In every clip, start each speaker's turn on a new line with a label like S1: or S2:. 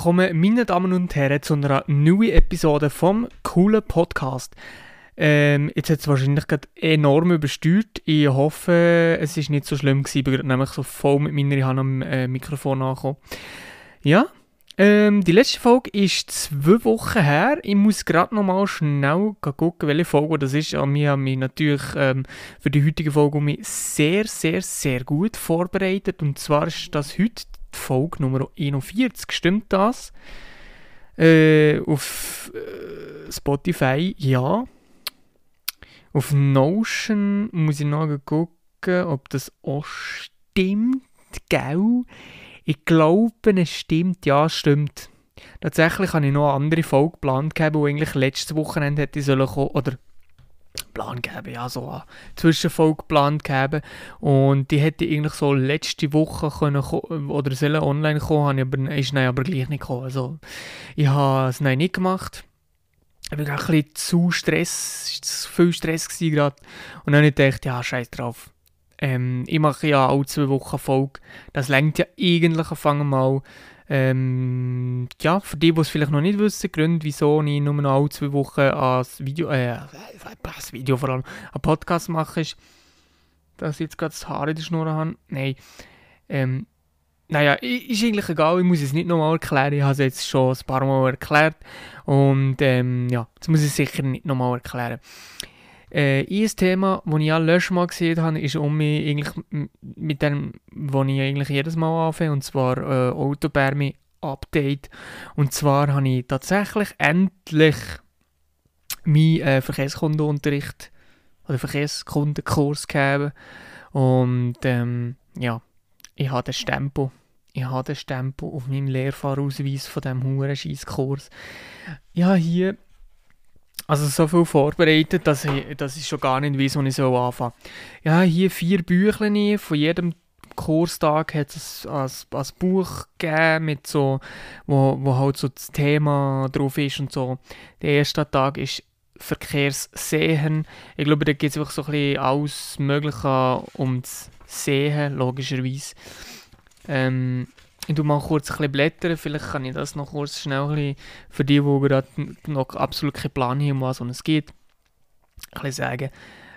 S1: Willkommen, meine Damen und Herren, zu einer neuen Episode vom coolen Podcast. Ähm, jetzt hat es wahrscheinlich gerade enorm übersteuert. Ich hoffe, es ist nicht so schlimm gewesen. Ich bin nämlich so voll mit meiner Hand am äh, Mikrofon angekommen. Ja, ähm, die letzte Folge ist zwei Wochen her. Ich muss gerade noch mal schnell gucken, welche Folge das ist. Ja, wir haben mich natürlich ähm, für die heutige Folge sehr, sehr, sehr gut vorbereitet. Und zwar ist das heute die Folge Nummer 41. Stimmt das? Äh, auf äh, Spotify, ja. Auf Notion muss ich noch gucken, ob das auch stimmt, gell? Ich glaube, es stimmt, ja, stimmt. Tatsächlich habe ich noch eine andere Folge geplant, die eigentlich letztes Wochenende hätte sollen kommen, oder Plan geben, ja, so eine Zwischenfolge geplant geben. Und die hätte eigentlich so letzte Woche können oder sollen online kommen, aber, ist nein, aber gleich nicht gekommen. Also, ich habe es nein nicht gemacht. Ich war ein bisschen zu Stress, es war viel Stress gerade. Und dann habe ich gedacht, ja, scheiß drauf ähm, ich mache ja alle zwei Wochen Folge. Das längt ja eigentlich anfangen mal. Ähm, ja, für die, die es vielleicht noch nicht wissen, Gründe, wieso ich nur noch alle zwei Wochen ein Video, äh, ein Video vor allem, ein Podcast mache, ist, dass ich jetzt gerade das Haar in der Schnur habe. Nein. Ähm, naja, ist eigentlich egal, ich muss es nicht nochmal erklären, ich habe es jetzt schon ein paar Mal erklärt und ähm, ja, das muss ich sicher nicht nochmal erklären. Äh, ein Thema, das ich ja letztes Mal gesehen habe, ist um mich eigentlich mit dem, was ich eigentlich jedes Mal anfange, und zwar äh, Autobärme Update. Und zwar habe ich tatsächlich endlich meinen äh, Verkehrskundenunterricht oder Verkehrskundenkurs gegeben. Und ähm, ja, ich habe den Stempel. Ich habe den Stempel auf meinem Lehrfahrausweis von diesem huren Kurs. Ja, hier also so viel vorbereitet, dass ich, dass ich schon gar nicht weiß, wo ich so anfangen Ja, hier vier Büchlein, von jedem Kurstag hat es ein, Buch gegeben, mit so, wo, wo halt so das Thema drauf ist und so. Der erste Tag ist Verkehrssehen. Ich glaube, da geht es einfach so ein bisschen alles Mögliche ums Sehen, logischerweise. Ähm, ich tu mal kurz ein bisschen blättern, vielleicht kann ich das noch kurz schnell für die, die gerade noch absolut keinen Plan haben, um was es geht, ein sagen.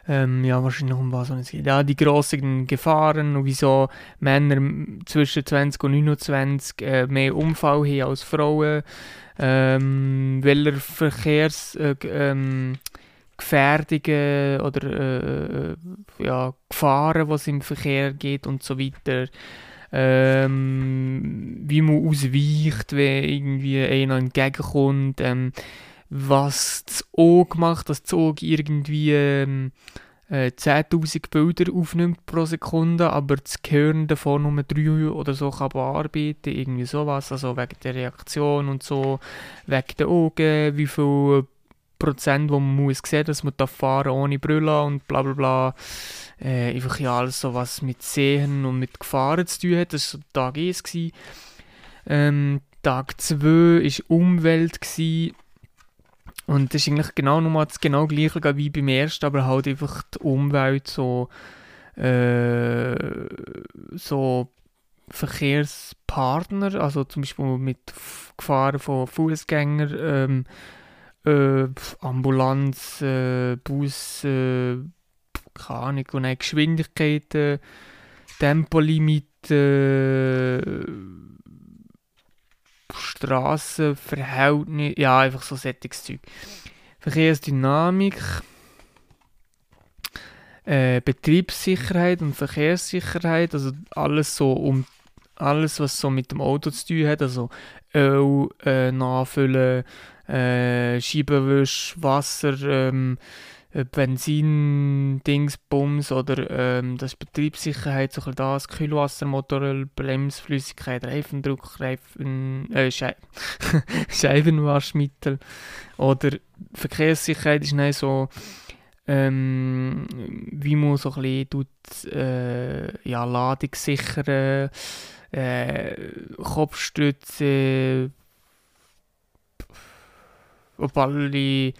S1: Ähm, ja, wahrscheinlich um was es geht. Ja, die grossen Gefahren und wieso Männer zwischen 20 und 29 äh, mehr Unfall haben als Frauen. Ähm, welche Verkehrs... Äh, ähm, oder äh, äh, ja, Gefahren, was im Verkehr geht und so weiter ähm, wie man ausweicht, wenn irgendwie einer entgegenkommt, ähm, was das Auge macht, dass das Auge irgendwie ähm, äh, 10'000 Bilder aufnimmt pro Sekunde, aber das Gehirn davon nur 3 oder so kann bearbeiten, irgendwie sowas, also wegen der Reaktion und so, wegen der Augen, wie viel Prozent, wo man muss sehen, dass man da fahren ohne Brille und bla bla bla äh, einfach ja alles so was mit Sehen und mit Gefahren zu tun hat. Das war Tag 1. Ähm, Tag 2 war Umwelt. Gewesen. Und das ist eigentlich genau nochmal das genau gleiche wie beim ersten, aber halt einfach die Umwelt so, äh, so Verkehrspartner, also zum Beispiel mit Gefahren von Fußgängern, ähm, äh, Ambulanz, äh, Bus, äh, keine Ahnung, und dann Geschwindigkeiten, Tempolimiten, Strassenverhältnisse, ja, einfach so sättiges. Verkehrsdynamik, äh, Betriebssicherheit und Verkehrssicherheit, also alles so um alles, was so mit dem Auto zu tun hat, also Öl äh, nachfüllen, äh, Scheibenwisch, Wasser, ähm, äh, Benzin-Dingsbums oder ähm, das Betriebssicherheit, so ein das, Kühlwassermotor, Bremsflüssigkeit, Reifendruck, Reifen, äh, Schei Scheibenwaschmittel oder Verkehrssicherheit ist nicht so ähm, wie man so ein bisschen tut, äh, ja, Ladung sichern, äh, Kopfstütze, ob alle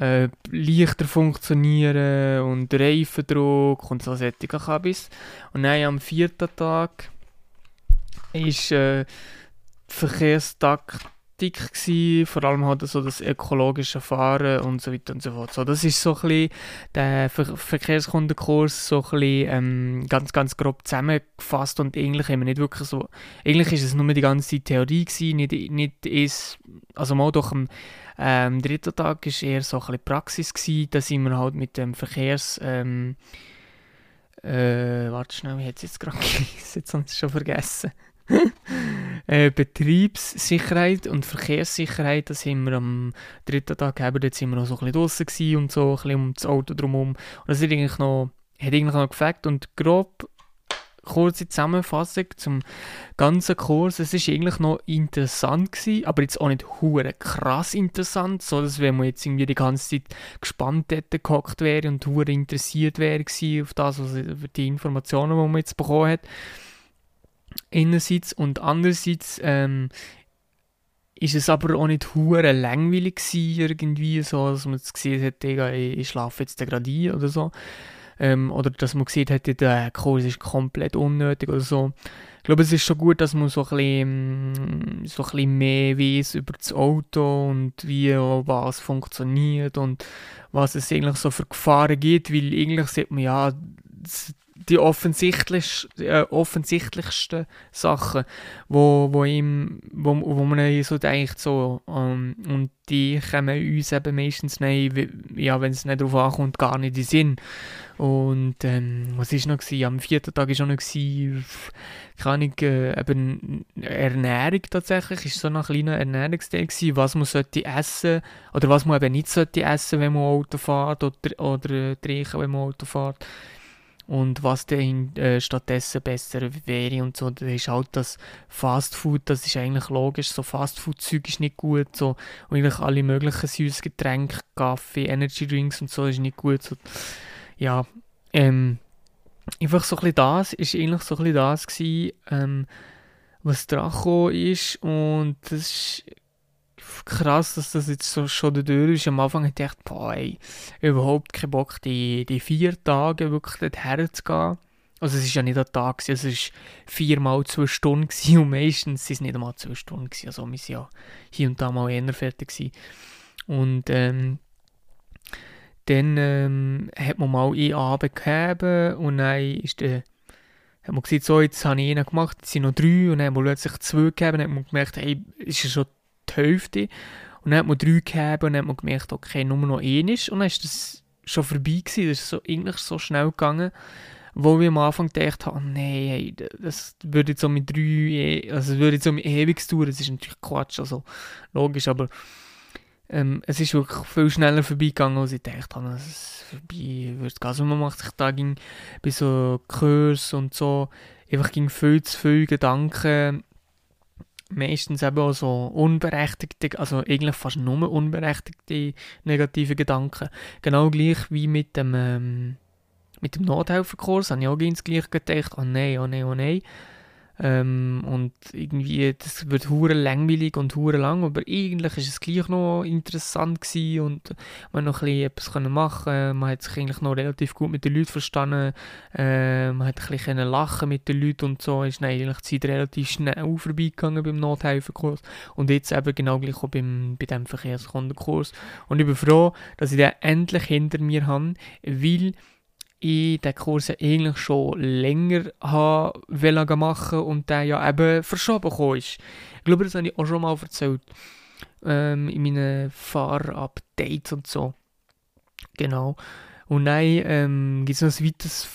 S1: äh, leichter funktionieren und Reifendruck und so solche Kabis. Und dann am vierten Tag ist äh, Verkehrstaktik gewesen, vor allem halt so das ökologische Fahren und so weiter und so fort. So, das ist so ein bisschen der Ver Verkehrskundenkurs so ein bisschen ähm, ganz, ganz grob zusammengefasst und eigentlich haben wir nicht wirklich so, eigentlich ist es nur die ganze Theorie gewesen, nicht, nicht ist, also mal doch am ähm, dritten Tag ist eher so ein bisschen Praxis gewesen, da sind wir halt mit dem Verkehrs, ähm, äh, warte schnell, ich hätte es jetzt gerade jetzt habe ich es schon vergessen. äh, Betriebssicherheit und Verkehrssicherheit, das haben wir am dritten Tag gegeben, dort sind wir noch so ein bisschen draußen und so, ein bisschen um das Auto drumherum. Und das hat eigentlich noch, hat eigentlich noch gefällt und grob kurze Zusammenfassung zum ganzen Kurs. Es ist eigentlich noch interessant gewesen, aber jetzt auch nicht hure krass interessant, so dass wenn man jetzt irgendwie die ganze Zeit gespannt hätte gehockt wäre und hure interessiert wäre auf das, was, die Informationen, die man jetzt bekommen hat einerseits und andererseits ähm, ist es aber auch nicht hure langweilig gewesen, irgendwie so, dass man es gesehen hat, ich schlafe jetzt gerade ein oder so. Ähm, oder dass man gesehen hat, der Kurs ist komplett unnötig oder so. Ich glaube, es ist schon gut, dass man so ein bisschen, mm, so ein bisschen mehr weiß über das Auto und wie was funktioniert und was es eigentlich so für Gefahren gibt, weil eigentlich sieht man ja, die offensichtlich, äh, offensichtlichsten Sachen, wo, wo, ihm, wo, wo man so denkt, so, ähm, und die kommen uns eben meistens nicht, ja, wenn es nicht darauf ankommt, gar nicht in den Sinn. Und ähm, was war noch? Gewesen? Am vierten Tag war auch noch, gewesen, keine Ahnung, äh, eben Ernährung tatsächlich, ist so ein kleiner Ernährungsteil gewesen, was man sollte essen oder was man eben nicht sollte essen, wenn man Auto fährt oder, oder trinken, wenn man Auto fährt und was denn äh, stattdessen besser wäre und so. Das ist halt das Fast Food, das ist eigentlich logisch. So Fast Food Zeug ist nicht gut. So und eigentlich alle möglichen süßen Getränke, Kaffee, Energy Drinks und so ist nicht gut. So, ja, ähm, einfach so ein bisschen das ist eigentlich so ein das gewesen, ähm, was dran ist und das ist krass, dass das jetzt so schon durch ist. Am Anfang hätte ich gedacht, boah, ey, überhaupt keinen Bock, die, die vier Tage wirklich dorthin zu gehen. Also es ist ja nicht ein Tag, es war viermal zwei Stunden und meistens sind es nicht einmal zwei Stunden. Also wir waren ja hier und da mal eher fertig. Gewesen. Und ähm, dann ähm, hat man mal einen Abend gegeben und dann ist der hat man gesagt, so, jetzt habe ich einen gemacht, es sind noch drei und dann haben wir plötzlich zwei gegeben und hat man gemerkt, hey, ist ja schon die Hälfte. Und dann hat man drei gegeben und dann hat man gemerkt, okay, nur noch ein ist. Und dann ist das schon vorbei gewesen. Das ist so, eigentlich so schnell gegangen, wo wir am Anfang gedacht haben, nee, hey, das würde jetzt so mit drei, also würde jetzt so mit ewig dauern. Das ist natürlich Quatsch, also logisch, aber ähm, es ist wirklich viel schneller vorbeigegangen, als ich gedacht habe, dass es vorbei wird. Also man macht sich da ging bei so Kurs und so einfach ging viel zu viele Gedanken meistens eben auch so unberechtigte, also eigentlich fast nur unberechtigte negative Gedanken. Genau gleich wie mit dem, ähm, mit dem Nothelferkurs habe ich auch ganz gleich gedacht, oh nein, oh nein, oh nein. Ähm, und irgendwie, das wird hure langweilig und hure lang, aber eigentlich ist es gleich noch interessant gewesen und man noch etwas können machen. Man hat sich eigentlich noch relativ gut mit den Leuten verstanden. Äh, man hat ein bisschen lachen mit den Leuten und so. Ist eigentlich die Zeit relativ schnell vorbeigegangen beim Nothelferkurs und jetzt eben genau gleich auch beim, bei diesem Verkehrskundenkurs. Und ich bin froh, dass ich den endlich hinter mir habe, weil ich den Kurs eigentlich schon länger wollte machen und der ja eben verschoben ist. Ich glaube, das habe ich auch schon mal erzählt. Ähm, in meinen Fahrupdates und so. Genau. Und dann ähm, gibt es noch ein weiteres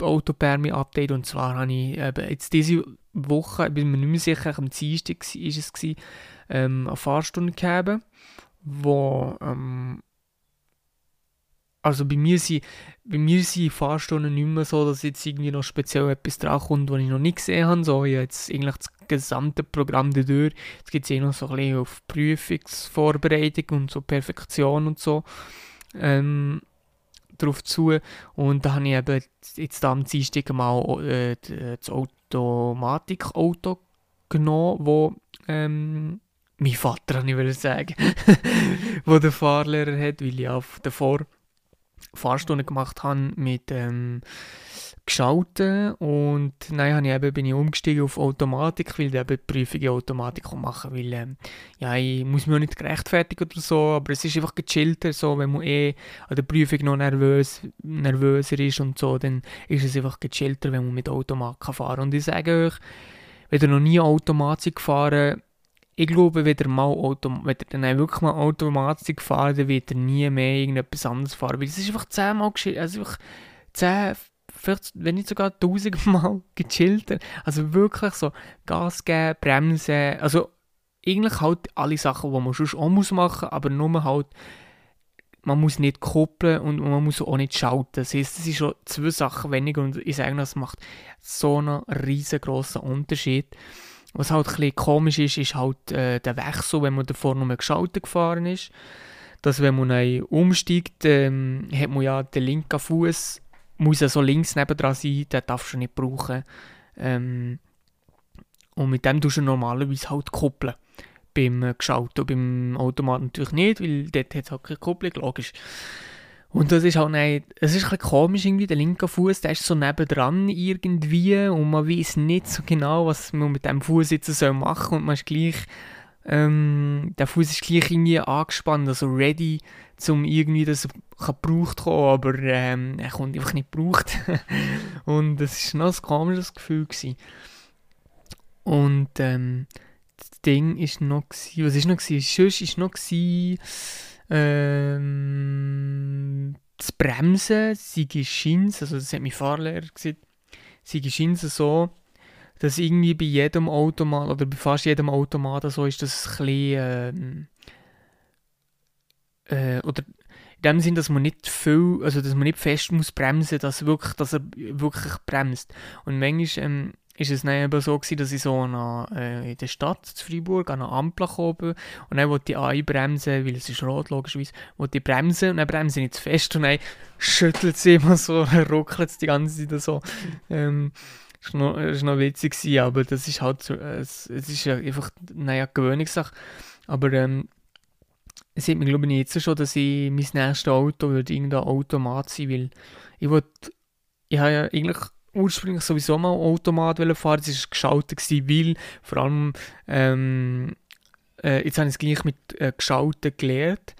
S1: Autopermi-Update und zwar habe ich eben jetzt diese Woche, ich bin mir nicht mehr sicher, am Dienstag war es, ähm, eine Fahrstunde gegeben, wo ähm, also bei mir sind, bei mir sind Fahrstunden nicht mehr so, dass jetzt irgendwie noch speziell etwas dran was ich noch nicht gesehen habe. So, ich jetzt eigentlich das gesamte Programm dadurch. Jetzt gibt es eh noch so ein bisschen auf Prüfungsvorbereitung und so Perfektion und so ähm, drauf zu. Und da habe ich eben jetzt am Dienstag mal äh, das Automatikauto genommen, wo ähm, mein Vater, ich würde sagen, wo der Fahrlehrer hat, weil ich auf davor Fahrstunde gemacht habe mit ähm, Geschauten und nein, habe ich eben, bin ich umgestiegen auf Automatik, weil ich eben die Prüfung in Automatik machen weil ähm, ja, ich muss mich auch nicht gerechtfertigen oder so, aber es ist einfach gechillter, so, wenn man eh an der Prüfung noch nervös, nervöser ist und so, dann ist es einfach gechillter, wenn man mit Automat kann fahren Und ich sage euch, wenn ihr noch nie Automatik gefahren ich glaube, wenn ihr mal Autom wenn ihr dann wirklich mal Automatik fahren, dann wird ihr nie mehr irgendetwas anderes fahren, weil es ist einfach zehnmal geschillt, also einfach zehn, vielleicht, wenn nicht sogar tausendmal gechillter. Also wirklich so Gas geben, bremsen, also eigentlich halt alle Sachen, die man sonst auch muss machen, aber nur halt man muss nicht koppeln und man muss auch nicht schalten. Das heisst, das sind schon zwei Sachen weniger und ich sage, das macht so einen riesengroßen Unterschied. Was halt ein bisschen komisch ist, ist halt äh, der Wechsel, wenn man davor nur geschaltet gefahren ist. Dass wenn man umsteigt, ähm, hat man ja den linken Fuß muss ja so links nebendran sein, den darfst du nicht brauchen. Ähm, und mit dem tust du normalerweise halt koppeln. Beim äh, Geschalten, beim Automat natürlich nicht, weil dort hat es halt keine Kupplung, logisch. Und das ist halt nicht, es ist ein komisch irgendwie, der linke Fuß, der ist so nebendran irgendwie und man weiß nicht so genau, was man mit dem Fuß jetzt soll machen und man ist gleich, ähm, der Fuß ist gleich irgendwie angespannt, also ready, um irgendwie, dass er gebraucht kommen aber ähm, er kommt einfach nicht gebraucht. und das war noch ein komisches Gefühl. Gewesen. Und ähm, das Ding ist noch, gewesen, was ist noch gewesen? Sonst ist noch gewesen, ähm, das Bremsen, sie Schins, also das hat mein Fahrlehrer gesagt, sie Schins so, dass irgendwie bei jedem Automat oder bei fast jedem Automat so ist, dass es ein bisschen, äh, äh, oder in dem Sinn, dass man nicht viel, also dass man nicht fest muss bremsen, dass wirklich, dass er wirklich bremst. Und manchmal ähm, ist es dann eben so gewesen, dass ich so an, äh, in der Stadt zu Freiburg an einer Ampel komme und dann wollte ich einbremsen, weil es ist rot logischerweise, wollte ich bremsen und dann bremse ich nicht zu fest und dann schüttelt sie immer so, ruckelt es die ganze Zeit so. Ähm, das war noch, noch witzig, gewesen, aber das ist halt so, es, es ist einfach, naja, Gewöhnungssache. Aber ähm, es sieht mir glaube ich jetzt schon, dass ich mein nächstes Auto wird irgendein Automat sein, weil ich wollte, ich habe ja eigentlich ursprünglich sowieso mal Automat fahren, es war geschaltet, weil vor allem, ähm, äh, jetzt habe ich es gleich mit äh, geschaltet gelernt.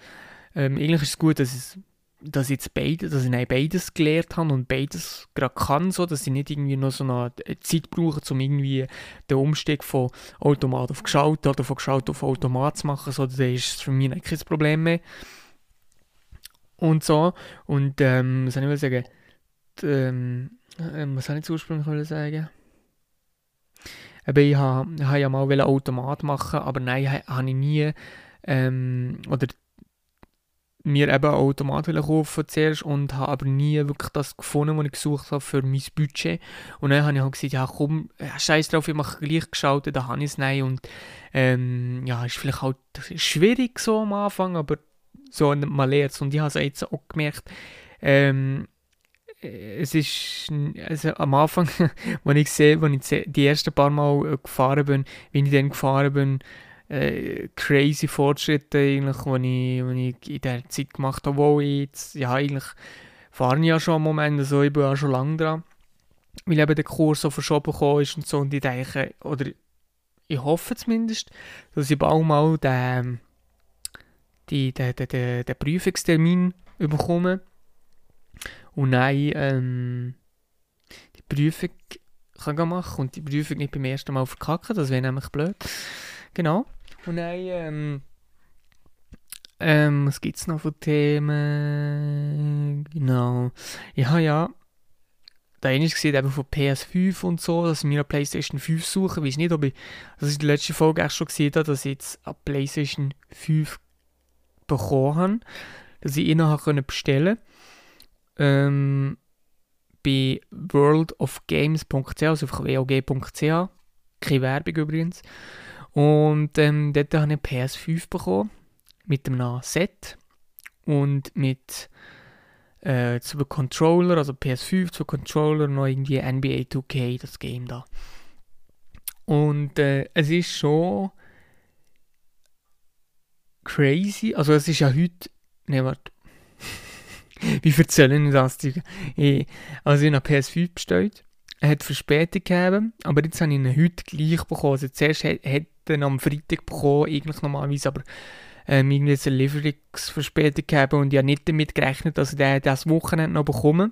S1: Ähm, eigentlich ist es gut, dass es dass jetzt beide, dass ich beides gelernt habe und beides gerade kann, so, dass ich nicht irgendwie noch so eine Zeit brauche, um irgendwie den Umstieg von Automat auf Geschaltet oder von Geschaltet auf Automat zu machen, so, dann ist es für mich kein Problem mehr. Und so, und ähm, was soll ich sagen, ähm, ähm, was soll ich ursprünglich sagen? Aber ich wollte ja mal Automat machen, aber nein, habe ich nie, ähm, oder mir eben Automat kaufen zuerst und habe aber nie wirklich das gefunden, was ich gesucht habe für mein Budget. Und dann habe ich halt gesagt, ja komm, scheiß drauf, ich mache gleich geschaltet, da habe ich es nicht. Und ähm, ja, ist vielleicht halt schwierig so am Anfang, aber so man lernt es. Und ich habe es jetzt auch gemerkt, ähm, es ist also am Anfang, wenn ich sehe, wenn ich die ersten paar Mal äh, gefahren bin, wenn ich dann gefahren bin, äh, crazy Fortschritte eigentlich, die ich, wenn ich in der Zeit gemacht habe, wo ich jetzt, ja eigentlich fahre ich ja schon am Moment, also ich bin ja schon lange dran, weil eben der Kurs so verschoben gekommen ist und so und ich denke, oder ich hoffe zumindest, dass ich bald mal den, die, den, den, den, den Prüfungstermin bekomme und dann ähm, die Prüfung kann machen und die Prüfung nicht beim ersten Mal verkacken, das wäre nämlich blöd. Genau. Und dann, ähm, ähm, was gibt es noch für Themen? Genau. Habe ja da habe ich gesehen, eben von PS5 und so, dass ich mir eine PlayStation 5 suche. Ich weiß nicht, ob ich, dass ich die letzte Folge auch schon gesehen habe, dass ich jetzt eine PlayStation 5 bekommen habe, dass ich ihn noch bestellen konnte. Ähm, bei worldofgames.ch, also einfach wog.ch, keine Werbung übrigens. Und ähm, dort habe ich eine PS5 bekommen, mit einem Set und mit äh, zwei Controller, also PS5, zwei Controller, noch irgendwie NBA 2K, das Game da. Und äh, es ist schon crazy, also es ist ja heute, ne warte, wie erzähle ich das? Ich, also ich habe PS5 bestellt Er hat Verspätung gegeben, aber jetzt habe ich ihn heute gleich bekommen. Also zuerst hat er am Freitag bekommen, eigentlich normalerweise, aber ähm, irgendwie eine Lieferungsverspätung gegeben und ich habe nicht damit gerechnet, dass ich den das Wochenende noch bekomme.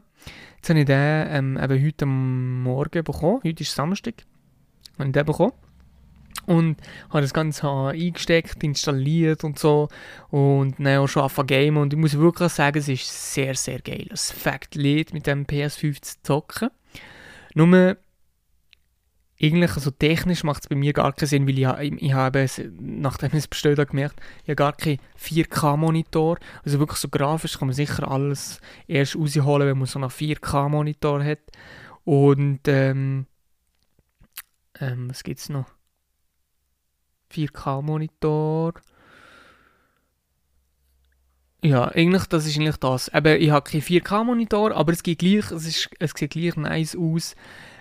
S1: Jetzt habe ich den ähm, eben heute Morgen bekommen. Heute ist Samstag. Habe ich den bekommen. Und habe das Ganze eingesteckt, installiert und so. Und dann auch schon angefangen game. Und ich muss wirklich sagen, es ist sehr, sehr geil. Das Fact-Lied mit dem PS5 zu zocken. Nur, eigentlich, also technisch macht es bei mir gar keinen Sinn, weil ich, ich, habe es, nachdem ich es bestellt habe, gemerkt, ich habe gar keinen 4K-Monitor. Also wirklich so grafisch kann man sicher alles erst rausholen, wenn man so einen 4K-Monitor hat. Und, ähm, ähm, was gibt es noch? 4K-Monitor. Ja, eigentlich, das ist eigentlich das. Eben, ich habe keinen 4K-Monitor, aber es, geht gleich, es, ist, es sieht gleich nice aus.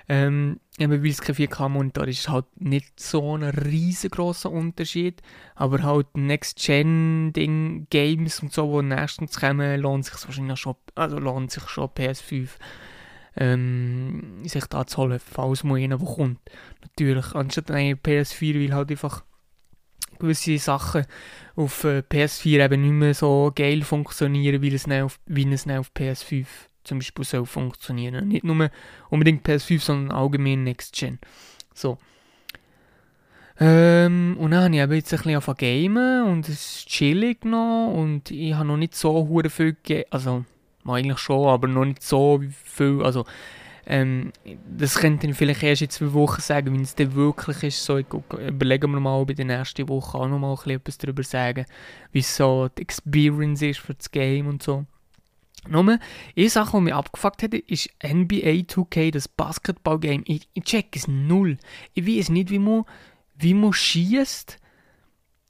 S1: Ähm, eben, weil es kein 4K-Monitor ist, ist halt nicht so ein riesengroßer Unterschied. Aber halt Next-Gen-Ding, Games und so, die nächstens kommen, lohnt sich wahrscheinlich schon, also lohnt sich schon PS5 ähm, sich da zu holen, falls mal einer kommt. Natürlich, anstatt eine PS4, weil halt einfach gewisse Sachen auf äh, PS4 eben nicht mehr so geil funktionieren, wie es auf, wie es auf PS5 zum Beispiel soll funktionieren. Nicht nur unbedingt PS5, sondern allgemein Next Gen. So. Ähm, und dann habe ich jetzt ein bisschen angefangen gamen und es ist chillig noch und ich habe noch nicht so viel gegeben, also eigentlich schon, aber noch nicht so viel, also ähm, das ich vielleicht erst in zwei Wochen sagen, wenn es dann wirklich ist. So, überlegen wir mal bei der nächsten Woche auch noch mal etwas darüber sagen, wie so die Experience ist für das Game und so. Nur, eine Sache, die mich abgefuckt hat, ist NBA 2K, das Basketball-Game. Ich, ich check es null. Ich weiß nicht, wie man, wie man schießt.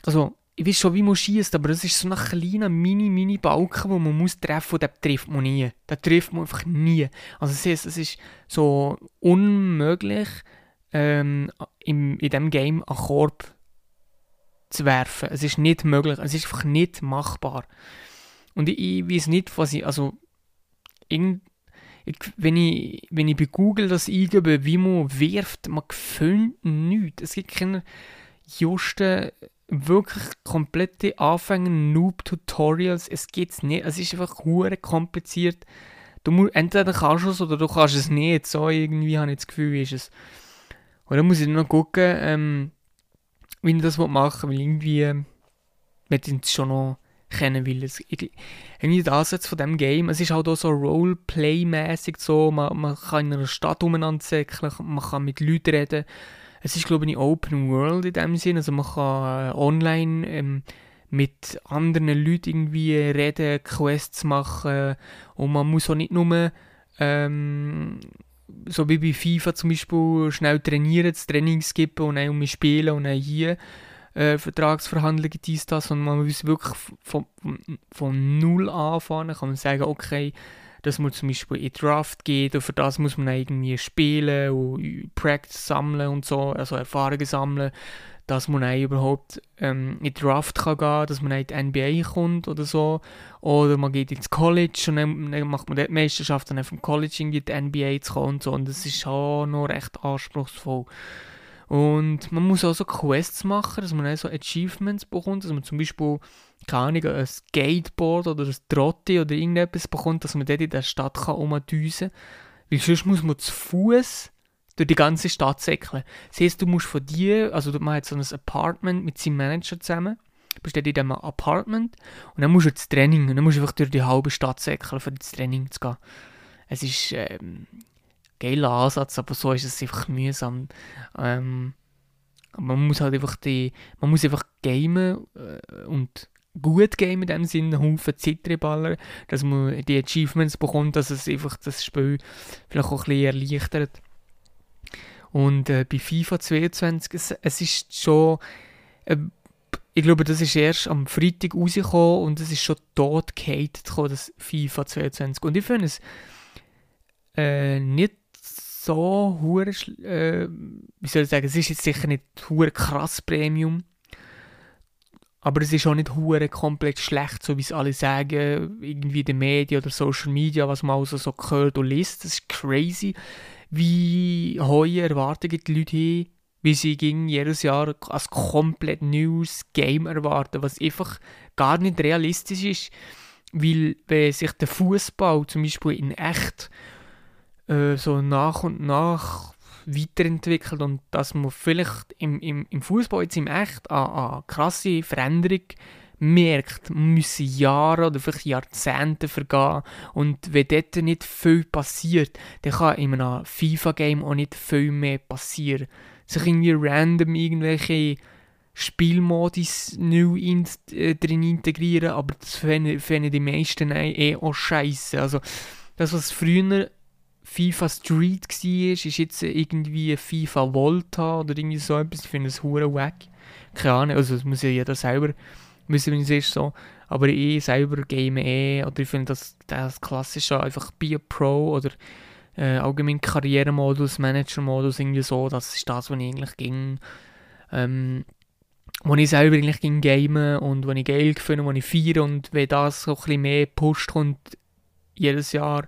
S1: Also, ich weiß schon, wie man schießt, aber es ist so ein kleiner Mini-Mini-Balken, wo man muss treffen und den trifft man nie. Den trifft man einfach nie. Also das heißt, es ist so unmöglich, ähm, im, in diesem Game einen Korb zu werfen. Es ist nicht möglich, es ist einfach nicht machbar. Und ich, ich weiß nicht, was ich, also, irgend, wenn, ich, wenn ich bei Google das eingebe, wie man wirft, man findet nichts. Es gibt keine justen wirklich komplette Anfänger-Noob-Tutorials. Es geht's nicht. Es ist einfach hure kompliziert. Du musst, entweder kannst du es oder du kannst es nicht. So irgendwie habe ich das Gefühl, ist es. Und dann muss ich noch gucken, ähm, wie ich das machen will. Weil irgendwie äh, möchte es schon noch kennen, weil es irgendwie der Ansatz von dem Game, es ist halt auch so Roleplay-mäßig so, man, man kann in einer Stadt umeinander säckeln, man kann mit Leuten reden, es ist, glaube ich, eine Open World in dem Sinn. Also man kann äh, online ähm, mit anderen Leuten irgendwie reden, Quests machen. Und man muss auch nicht nur ähm, so wie bei FIFA zum Beispiel schnell trainieren, das Training skippen und dann spielen und dann hier äh, Vertragsverhandlungen dies, das, sondern man muss wirklich von, von, von null anfangen, kann man sagen, okay, dass man zum Beispiel in Draft geht und für das muss man irgendwie spielen und Practice sammeln und so, also Erfahrungen sammeln, dass man überhaupt ähm, in Draft kann gehen, dass man in die NBA kommt oder so, oder man geht ins College und dann, macht man die Meisterschaft dann vom College in die NBA zu kommen und so und das ist schon noch recht anspruchsvoll. Und man muss auch so Quests machen, dass man dann so Achievements bekommt, dass man zum Beispiel, keine Ahnung, ein Skateboard oder ein Trotti oder irgendetwas bekommt, dass man dort in der Stadt kann kann. Weil sonst muss man zu Fuß durch die ganze Stadt säckeln. Das heisst, du musst von dir, also man hat so ein Apartment mit seinem Manager zusammen, du bist in diesem Apartment und dann musst du ins Training und dann musst du einfach durch die halbe Stadt säckeln, für ins Training zu gehen. Es ist, ähm, geiler Ansatz, aber so ist es einfach mühsam. Ähm, man muss halt einfach die, man muss einfach gamen äh, und gut gamen in dem Sinne, einen Haufen Zitriballer, dass man die Achievements bekommt, dass es einfach das Spiel vielleicht auch ein bisschen erleichtert. Und äh, bei FIFA 22, es, es ist schon, äh, ich glaube, das ist erst am Freitag rausgekommen und es ist schon tot gehatet, das FIFA 22. Und ich finde es äh, nicht so hure, äh, wie soll ich sagen, es ist jetzt sicher nicht hure krass Premium, aber es ist auch nicht hure komplett schlecht, so wie es alle sagen, irgendwie in den Medien oder Social Media, was man also so gehört und liest, das ist crazy, wie hohe Erwartungen die Leute haben, wie sie gegen jedes Jahr ein komplett neues Game erwarten, was einfach gar nicht realistisch ist, weil wenn sich der Fußball zum Beispiel in echt äh, so nach und nach weiterentwickelt und dass man vielleicht im, im, im Fußball jetzt im echt eine krasse Veränderung merkt, müssen Jahre oder vielleicht Jahrzehnte vergehen. Und wenn dort nicht viel passiert, dann kann in einem FIFA-Game auch nicht viel mehr passieren. Sich irgendwie random irgendwelche Spielmodis neu in, äh, drin integrieren, aber das finden die meisten eh auch scheiße. Also, das, was früher FIFA Street war, ist jetzt irgendwie FIFA Volta oder irgendwie so etwas. Ich finde es hure weg. Keine Ahnung, also das muss ja jeder selber wissen, wie es so. Aber ich selber game eh, oder ich finde das, das klassische einfach Be a Pro oder äh, allgemein Karrieremodus, Manager-Modus, irgendwie so, das ist das, was ich eigentlich ging. Ähm, wo ich selber eigentlich ging gamen und wo ich geil finde, wo ich feiere und wenn das so ein bisschen mehr pusht kommt jedes Jahr,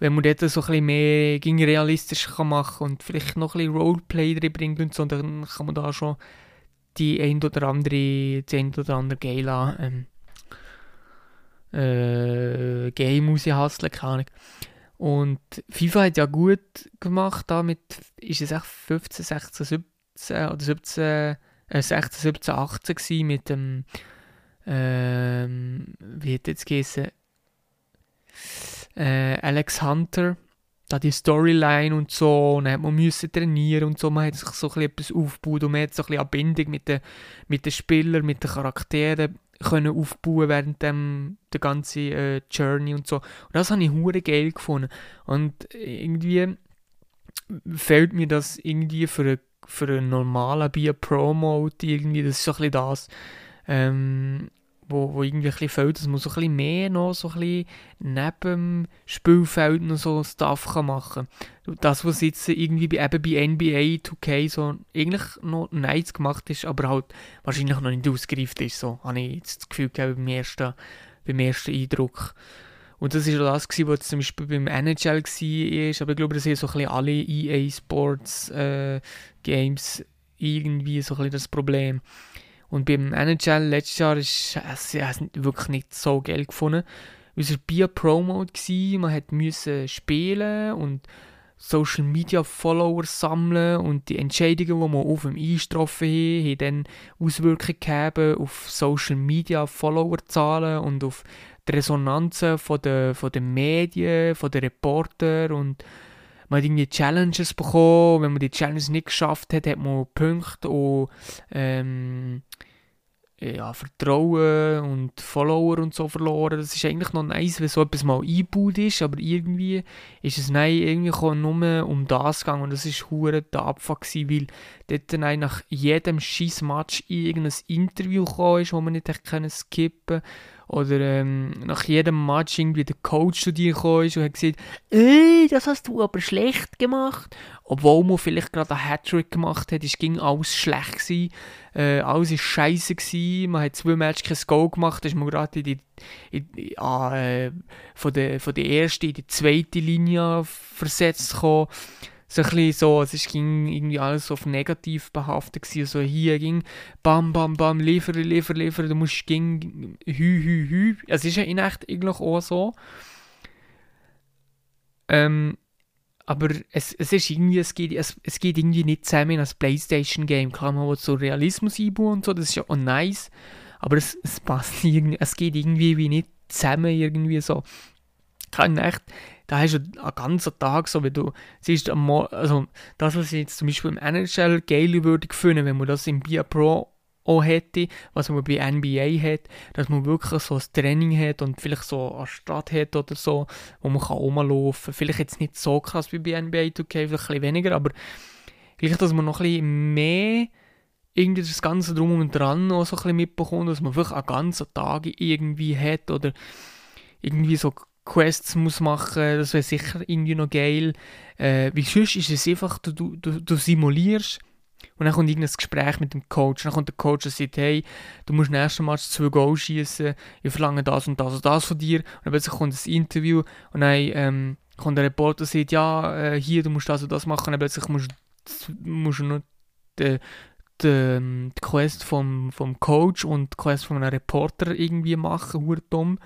S1: wenn man dort so ein bisschen mehr ging realistisch kann machen und vielleicht noch ein bisschen Roleplay drin bringt und so, dann kann man da schon die ein oder andere, die ein oder andere geile ähm, äh, Game raushasseln, keine Ahnung. Und FIFA hat ja gut gemacht, da mit, ist es echt 15, 16, 17 oder 17, äh, 16, 17, 18 gewesen mit dem, ähm, wie hat jetzt geheißen, äh, Alex Hunter, da die Storyline und so, und dann man müssen trainieren und so, man hat sich so etwas aufgebaut und man hat so ein eine Bindung mit den, mit den Spielern, mit den Charakteren können aufbauen während dem, der ganzen äh, Journey und so. Und das habe ich hure geil gefunden. Und irgendwie fällt mir das irgendwie für einen für einen normalen Bier Pro Mode irgendwie, das ist so ein bisschen das. Ähm, wo, wo irgendwie ein bisschen fehlt, dass man so ein bisschen mehr noch so ein bisschen neben dem Spielfeld noch so Stuff kann machen kann. Das, was jetzt irgendwie bei, eben bei NBA 2K so eigentlich noch nice gemacht ist, aber halt wahrscheinlich noch nicht ausgereift ist, so habe ich jetzt das Gefühl gehabt beim ersten, beim ersten Eindruck. Und das war das, gewesen, was zum Beispiel beim NHL war, aber ich glaube, das sind so ein bisschen alle EA Sports äh, Games irgendwie so ein bisschen das Problem. Und beim NHL letztes Jahr ist es wirklich nicht so geil gefunden. War Bier Pro Mode, man musste spielen und Social Media Follower sammeln und die Entscheidungen, die man auf dem einstrafen haben, haben dann Auswirkungen gehabt auf Social Media Follower Zahlen und auf die Resonanzen von den, von den Medien, von den Reportern und man hat irgendwie Challenges bekommen. Wenn man die Challenges nicht geschafft hat, hat man Punkte und ähm, ja, Vertrauen und Follower und so verloren. Das ist eigentlich noch nice, wenn so etwas mal eingebaut ist, aber irgendwie ist es nein, irgendwie nur um das gegangen und das ist hure der Abfuck weil dort dann nach jedem Scheiss-Match irgendein Interview kam, wo man nicht skippen konnte oder ähm, nach jedem Match irgendwie der Coach zu dir kam und hat gesagt, ey, das hast du aber schlecht gemacht. Obwohl man vielleicht gerade einen Hattrick gemacht hat, es ging alles schlecht gewesen. Äh, alles war scheiße gewesen. Man hat zwei Matches kein Goal gemacht, ist man gerade in die, in, in, ah, äh, von, der, von der ersten in die zweite Linie versetzt gekommen so ein so, es ging irgendwie alles auf negativ behaftet gewesen, so hier ging bam, bam, bam, liefere, liefere, liefere, du musst ging hü, hü, hü, es ist ja in echt eigentlich auch so. Ähm, aber es, es ist irgendwie, es geht, es, es geht irgendwie nicht zusammen in ein Playstation-Game. Klar, man will so Realismus einbauen und so, das ist ja auch nice, aber es, es passt irgendwie, es geht irgendwie wie nicht zusammen irgendwie so. Kann echt, da hast du einen ganzen Tag so, wenn du siehst, also das, was ich jetzt zum Beispiel im NHL geil würde finden, wenn man das im BIA Pro auch hätte, was man bei NBA hat, dass man wirklich so ein Training hat und vielleicht so eine Stadt hat oder so, wo man kann rumlaufen kann. Vielleicht jetzt nicht so krass wie bei NBA 2K, vielleicht ein bisschen weniger, aber vielleicht, dass man noch ein bisschen mehr irgendwie das Ganze drum und dran noch so ein bisschen mitbekommt, dass man wirklich einen ganzen Tag irgendwie hat oder irgendwie so Quests muss machen, das wäre sicher irgendwie noch geil. Äh, weil sonst ist es einfach, du, du, du simulierst und dann kommt irgendein Gespräch mit dem Coach. Dann kommt der Coach und sagt, hey, du musst nächsten Match zwei Goals schießen, ich verlange das und das und das von dir. Und dann plötzlich kommt ein Interview und dann ähm, kommt der Reporter und sagt, ja, äh, hier, du musst das und das machen, und plötzlich musst, musst du noch die, die, ähm, die Quest vom, vom Coach und die Quest von einem Reporter irgendwie machen, dumm.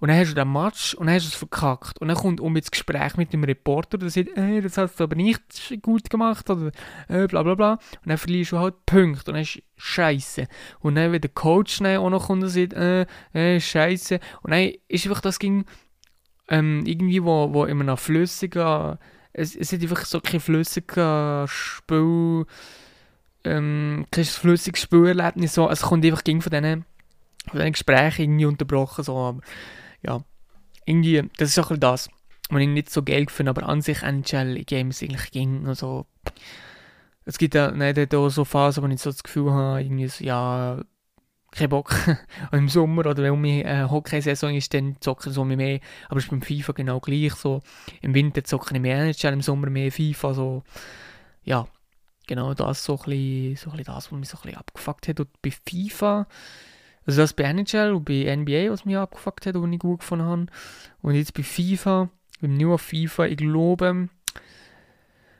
S1: Und dann hast du den Match und dann hast du es verkackt. Und dann kommt um ins Gespräch mit dem Reporter, der sagt, äh, das hast du aber nicht gut gemacht oder äh, bla bla bla. Und dann verlierst du halt Punkte und dann ist scheiße. Und dann, wenn der Coach dann auch noch kommt und sagt, äh, äh, scheiße. Und dann ist einfach das ging ähm, irgendwie, wo, wo in einem flüssigen, es, es ist einfach so kein flüssiger Spiel, ähm, kein flüssiges Spielerlebnis, so, es kommt einfach gegen von diesen, von diesen Gesprächen irgendwie unterbrochen, so, aber ja, irgendwie, das ist auch ein das, was ich nicht so geil finde, aber an sich NHL-Games eigentlich ging, also, es gibt ja nicht auch so Phasen, wo ich so das Gefühl habe, irgendwie so, ja, kein Bock. und im Sommer oder wenn meine äh, Hockey-Saison ist, dann zocke ich so mehr. Aber es ist beim FIFA genau gleich so. Im Winter zocke ich mehr NHL, im Sommer mehr FIFA. So. Ja, genau das so ein so ein bisschen das, was mich so ein bisschen abgefuckt hat. Und bei FIFA, also das bei NHL und bei NBA, was mich abgefuckt hat, was ich gut gefunden habe. Und jetzt bei FIFA, beim New FIFA, ich glaube,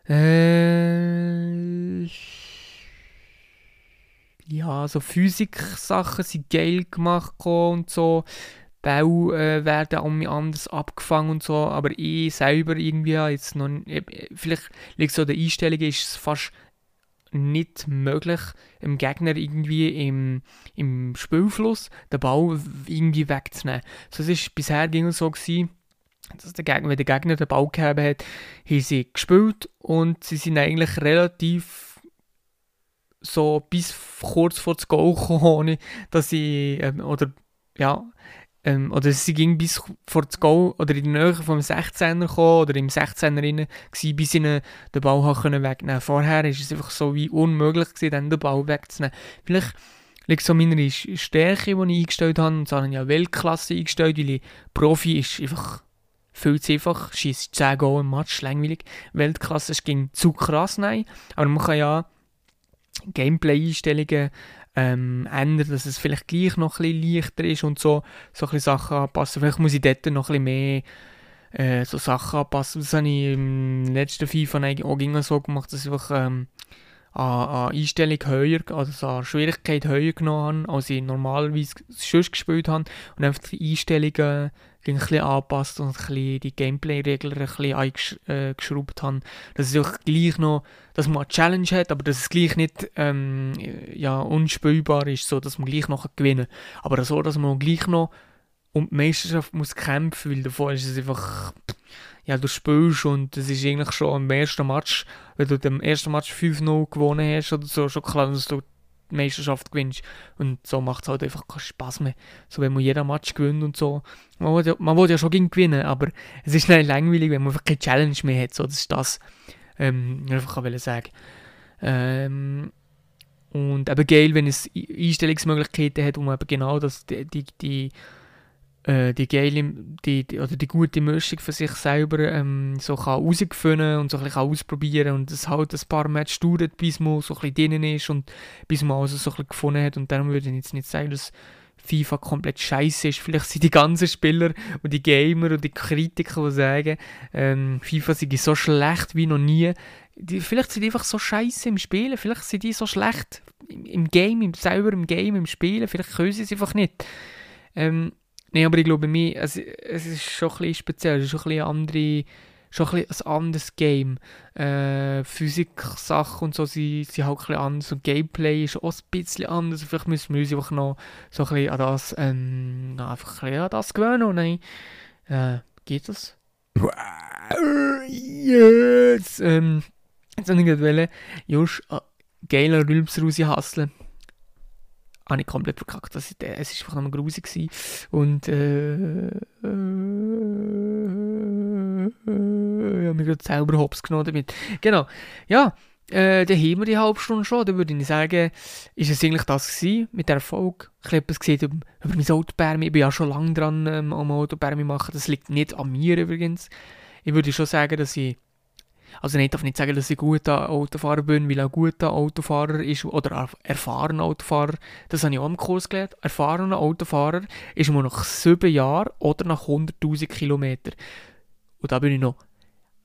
S1: äh, ja, so Physik-Sachen sind geil gemacht und so. Bau äh, werden um mich anders abgefangen und so, aber ich selber irgendwie jetzt noch, äh, vielleicht liegt so der Einstellung, ist es fast nicht möglich, dem Gegner irgendwie im, im Spielfluss den Ball irgendwie wegzunehmen. So, es ist bisher ging so gewesen, dass der Gegner, wenn der Gegner den Ball gehabt hat, haben sie gespielt und sie sind eigentlich relativ so bis kurz vor das Goal gekommen, dass sie, ähm, oder ja, ähm, oder sie ging bis vor das Goal oder in die Nähe vom 16er gekommen oder im 16er rein, gewesen, bis sie den Ball haben wegnehmen Vorher ist es einfach so wie unmöglich gewesen, dann den Ball wegzunehmen. Vielleicht liegt so meine Stärke, die ich eingestellt habe, und so habe ja Weltklasse eingestellt, weil ich Profi ist einfach viel zu einfach, schießt 10 Goal im Match, langweilig. Weltklasse ging zu krass, nein, aber man kann ja Gameplay-Einstellungen ähm, ändern, dass es vielleicht gleich noch ein bisschen leichter ist und so, so ein bisschen Sachen anpassen. Vielleicht muss ich dort noch ein bisschen mehr äh, so Sachen anpassen. Das habe ich im letzten FIFA auch so gemacht, dass ich einfach ähm, an, an Einstellung höher, also an Schwierigkeit höher genommen habe, als ich normalerweise schon gespielt habe und einfach die Einstellungen ein bisschen angepasst und ein bisschen die Gameplay-Regeln ein bisschen eingeschraubt habe. Dass es auch gleich noch, dass man eine Challenge hat, aber dass es gleich nicht ähm, ja, unspielbar ist, so dass man gleich noch gewinnen kann. Aber so, dass man gleich noch um die Meisterschaft muss kämpfen, weil davor ist es einfach, ja, du spielst und es ist eigentlich schon am ersten Match, wenn du dem ersten Match 5-0 gewonnen hast oder so, schon klar, dass du Meisterschaft gewinnst. Und so macht es halt einfach keinen Spaß mehr. So, wenn man jeden Match gewinnt und so. Man will ja, man will ja schon gegen gewinnen, aber es ist nicht langweilig, wenn man einfach keine Challenge mehr hat. So, das ist das, ähm, einfach will sagen. Ähm, und eben geil, wenn es Einstellungsmöglichkeiten hat, um eben genau das, die, die, die äh, die geile, die, die, oder die gute Mischung für sich selber ähm, so kann und so ein bisschen ausprobieren und es halt ein paar Matches dauert, bis man so ein bisschen drinnen ist und bis man also so ein bisschen gefunden hat und darum würde ich jetzt nicht sagen, dass FIFA komplett scheiße ist. Vielleicht sind die ganzen Spieler und die Gamer und die Kritiker, die sagen, ähm, FIFA sei so schlecht wie noch nie. Die, vielleicht sind die einfach so scheiße im Spielen, vielleicht sind die so schlecht im, im Game, im, selber im Game, im Spielen, vielleicht können sie es einfach nicht. Ähm, Nein, aber ich glaube, mir, es, es ist schon ein bisschen speziell. Es ist schon ein bisschen andere, schon ein, ein anderes Game. Äh, Physik-Sachen und so sind, sind halt ein bisschen anders. Und Gameplay ist auch ein bisschen anders. Vielleicht müssen wir uns einfach noch so ein bisschen an das, ähm, einfach ein an das gewöhnen. Und dann, äh, geht das? Jetzt, ähm, jetzt habe ich gerade Josh, äh, geiler Rülps raushasseln habe ich komplett verkackt. Das, es war einfach nur grusig. Und äh, äh, äh, ich habe mich gerade selber hops genommen damit. Genau. Ja, äh, dann haben wir die halbe Stunde schon. Dann würde ich sagen, ist es eigentlich das gewesen mit der Erfolg. Ich habe etwas gesehen über, über mein Autobärmi. Ich bin ja schon lange dran ähm, am Autobärmi machen. Das liegt nicht an mir übrigens. Ich würde schon sagen, dass ich also ich darf nicht sagen, dass ich guter Autofahrer bin, weil ein guter Autofahrer ist, oder erfahrener Autofahrer, das habe ich auch im Kurs gelernt, erfahrener Autofahrer ist man nach sieben Jahren oder nach 100'000 Kilometern. Und da bin ich noch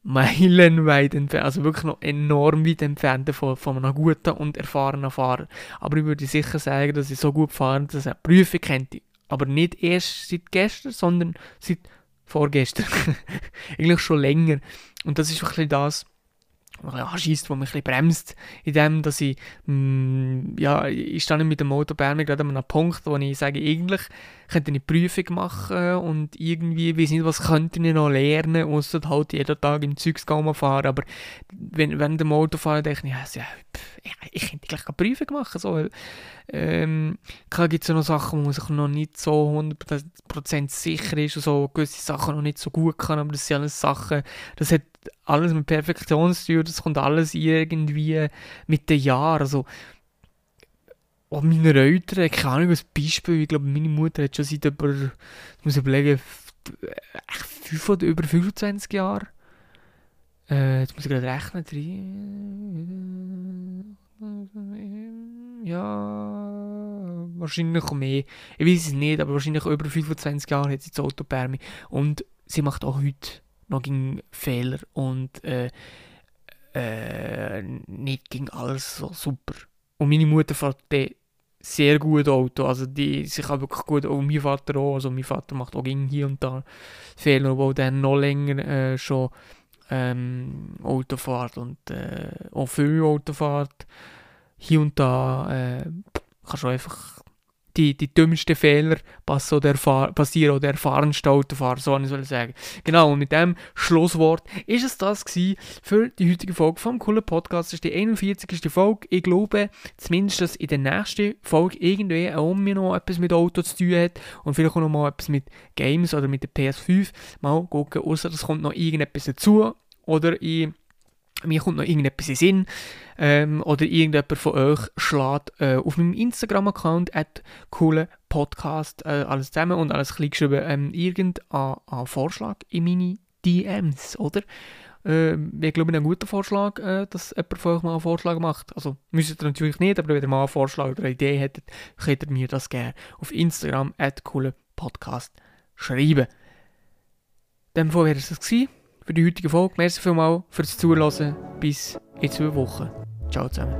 S1: meilenweit entfernt, also wirklich noch enorm weit entfernt von, von einem guten und erfahrenen Fahrer. Aber ich würde sicher sagen, dass ich so gut fahre, dass ich Prüfung könnte. Aber nicht erst seit gestern, sondern seit vorgestern. Eigentlich schon länger. Und das ist wirklich das, was mich anschießt, was mich ein bisschen bremst, in dem, dass ich, mh, mm, ja, ich stehe mit dem Auto bei mir gerade an einem Punkt, wo ich sage, eigentlich könnte ich eine Prüfung machen und irgendwie, weiß nicht, was könnte ich noch lernen, außer halt jeden Tag im Zeugs fahren, aber wenn, während dem Autofahren denke ich, ja, pff, ich könnte gleich eine Prüfung machen, so, ähm, klar gibt es ja noch Sachen, wo man sich noch nicht so 100% sicher ist und so gewisse Sachen noch nicht so gut kann, aber das sind alles Sachen, das hat alles mit Perfektion das kommt alles irgendwie mit den Jahren, also auch meine Eltern, keine Ahnung, als Beispiel, ich glaube, meine Mutter hat schon seit über, ich muss überlegen, 5 oder über 25 Jahren, äh, jetzt muss ich gerade rechnen, drei, ja, wahrscheinlich mehr. Ich weiß es nicht, aber wahrscheinlich über 25 Jahre hat sie das Auto Und sie macht auch heute noch gegen Fehler und äh, äh, nicht gegen alles so super. Und meine Mutter fährt sehr gut Auto, also die sich auch wirklich gut, auch mein Vater auch, also mein Vater macht auch gegen hier und da Fehler, obwohl der noch länger äh, schon ähm, Auto fährt und äh, auch viel Auto fährt. Hier und da äh, kannst du einfach die, die dümmsten Fehler passieren oder erfahrensten Autofahrer, so soll ich sagen. Genau, und mit dem Schlusswort ist es das für die heutige Folge vom coolen Podcast. Das ist die 41. Folge. Ich glaube, zumindest, dass in der nächsten Folge irgendwie auch noch etwas mit Auto zu tun hat und vielleicht auch noch mal etwas mit Games oder mit der PS5. Mal gucken, außer es kommt noch irgendetwas dazu oder ich mir kommt noch irgendetwas in Sinn ähm, oder irgendjemand von euch schlägt äh, auf meinem Instagram-Account at coole Podcast äh, alles zusammen und alles klein geschrieben ähm, irgendeinen Vorschlag in meine DMs, oder? Äh, ich glaube, ein guter Vorschlag, äh, dass jemand von euch mal einen Vorschlag macht. Also müsstet ihr natürlich nicht, aber wenn ihr mal einen Vorschlag oder eine Idee hättet, könnt ihr mir das gerne auf Instagram at coole Podcast schreiben. Dann wäre es das gewesen für die heutige Folge. Merci vielmals fürs Zuhören. Bis in zwei Wochen. Ciao zusammen.